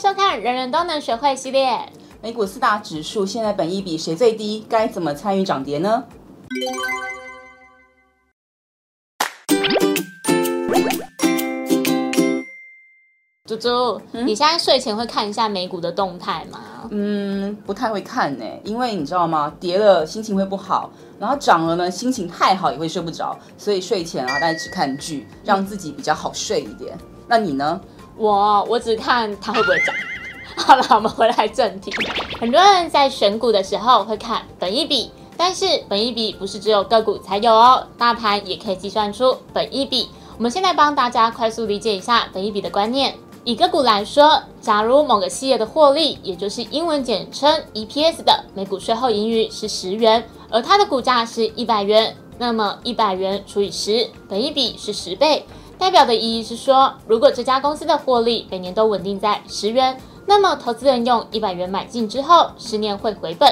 收看《人人都能学会》系列。美股四大指数现在本益比谁最低？该怎么参与涨跌呢？猪猪，你现在睡前会看一下美股的动态吗？嗯，不太会看呢，因为你知道吗？跌了心情会不好，然后涨了呢，心情太好也会睡不着，所以睡前啊，大家只看剧，让自己比较好睡一点。那你呢？我我只看它会不会涨。好了，我们回来正题。很多人在选股的时候会看本一比，但是本一比不是只有个股才有哦，大盘也可以计算出本一比。我们现在帮大家快速理解一下本一比的观念。以个股来说，假如某个企业的获利，也就是英文简称 EPS 的每股税后盈余是十元，而它的股价是一百元，那么一百元除以十，本一比是十倍。代表的意义是说，如果这家公司的获利每年都稳定在十元，那么投资人用一百元买进之后，十年会回本。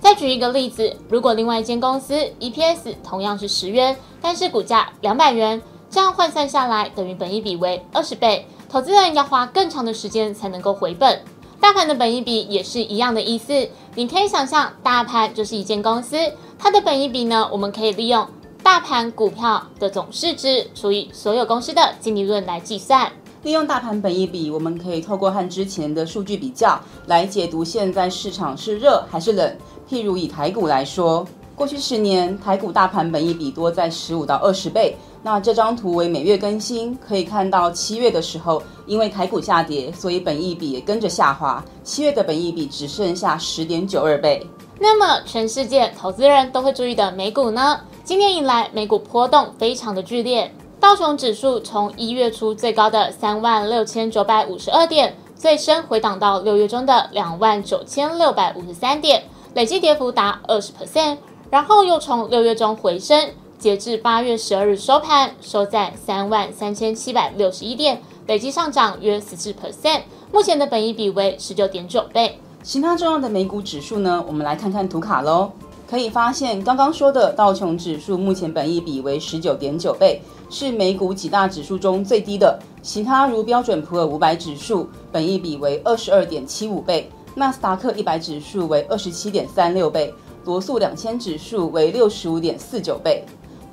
再举一个例子，如果另外一间公司 EPS 同样是十元，但是股价两百元，这样换算下来等于本一比为二十倍。投资人要花更长的时间才能够回本，大盘的本一比也是一样的意思。你可以想象，大盘就是一间公司，它的本一比呢，我们可以利用大盘股票的总市值除以所有公司的净利润来计算。利用大盘本益比，我们可以透过和之前的数据比较，来解读现在市场是热还是冷。譬如以台股来说，过去十年台股大盘本益比多在十五到二十倍。那这张图为每月更新，可以看到七月的时候，因为台股下跌，所以本益比也跟着下滑。七月的本益比只剩下十点九二倍。那么，全世界投资人都会注意的美股呢？今年以来，美股波动非常的剧烈，道琼指数从一月初最高的三万六千九百五十二点，最深回档到六月中的两万九千六百五十三点，累计跌幅达二十 percent，然后又从六月中回升。截至八月十二日收盘，收在三万三千七百六十一点，累计上涨约十四 percent。目前的本益比为十九点九倍。其他重要的美股指数呢？我们来看看图卡喽。可以发现，刚刚说的道琼指数目前本益比为十九点九倍，是美股几大指数中最低的。其他如标准普尔五百指数本益比为二十二点七五倍，纳斯达克一百指数为二十七点三六倍，罗素两千指数为六十五点四九倍。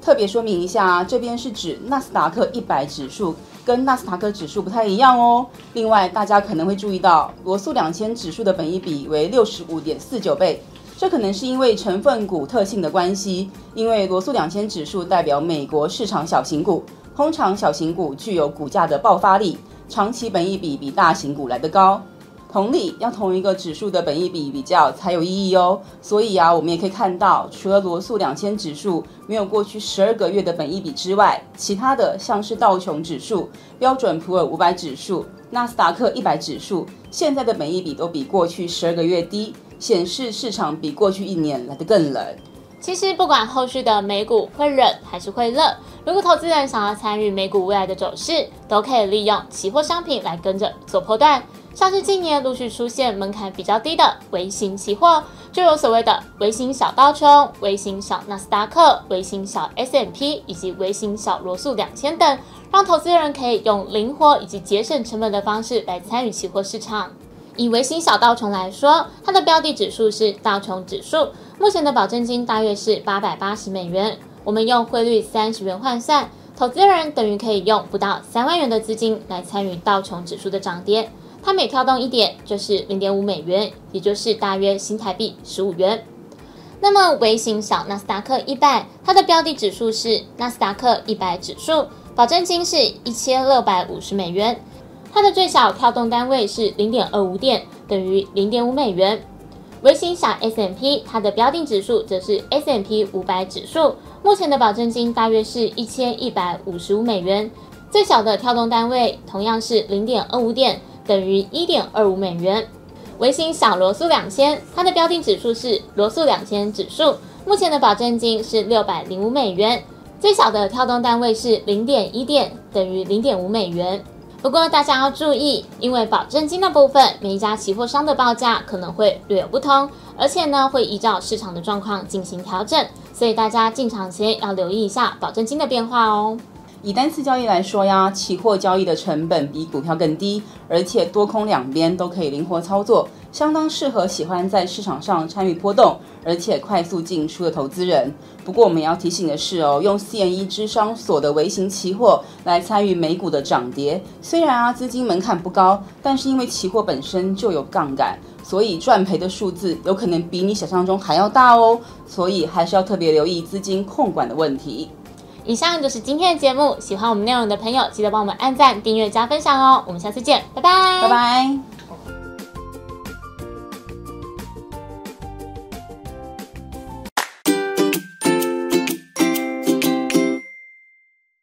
特别说明一下，这边是指纳斯达克一百指数，跟纳斯达克指数不太一样哦。另外，大家可能会注意到，罗素两千指数的本益比为六十五点四九倍，这可能是因为成分股特性的关系。因为罗素两千指数代表美国市场小型股，通常小型股具有股价的爆发力，长期本益比比大型股来得高。同理，要同一个指数的本益比比较才有意义哦。所以啊，我们也可以看到，除了罗素两千指数没有过去十二个月的本益比之外，其他的像是道琼指数、标准普尔五百指数、纳斯达克一百指数，现在的本益比都比过去十二个月低，显示市场比过去一年来得更冷。其实不管后续的美股会冷还是会热，如果投资人想要参与美股未来的走势，都可以利用期货商品来跟着做波段。像是近年陆续出现门槛比较低的微型期货，就有所谓的微型小道琼、微型小纳斯达克、微型小 S M P 以及微型小罗素两千等，让投资人可以用灵活以及节省成本的方式来参与期货市场。以微型小道琼来说，它的标的指数是道琼指数，目前的保证金大约是八百八十美元。我们用汇率三十元换算，投资人等于可以用不到三万元的资金来参与道琼指数的涨跌。它每跳动一点就是零点五美元，也就是大约新台币十五元。那么微型小纳斯达克一百，它的标的指数是纳斯达克一百指数，保证金是一千六百五十美元。它的最小跳动单位是零点二五点，等于零点五美元。微型小 S M P，它的标定指数则是 S M P 五百指数，目前的保证金大约是一千一百五十五美元，最小的跳动单位同样是零点二五点。等于一点二五美元。微型小罗素两千，它的标定指数是罗素两千指数，目前的保证金是六百零五美元，最小的跳动单位是零点一点，等于零点五美元。不过大家要注意，因为保证金的部分，每一家期货商的报价可能会略有不同，而且呢会依照市场的状况进行调整，所以大家进场前要留意一下保证金的变化哦。以单次交易来说呀，期货交易的成本比股票更低，而且多空两边都可以灵活操作，相当适合喜欢在市场上参与波动，而且快速进出的投资人。不过我们也要提醒的是哦，用 CME 智商所的微型期货来参与美股的涨跌，虽然啊资金门槛不高，但是因为期货本身就有杠杆，所以赚赔的数字有可能比你想象中还要大哦，所以还是要特别留意资金控管的问题。以上就是今天的节目，喜欢我们内容的朋友，记得帮我们按赞、订阅、加分享哦。我们下次见，拜拜，拜拜。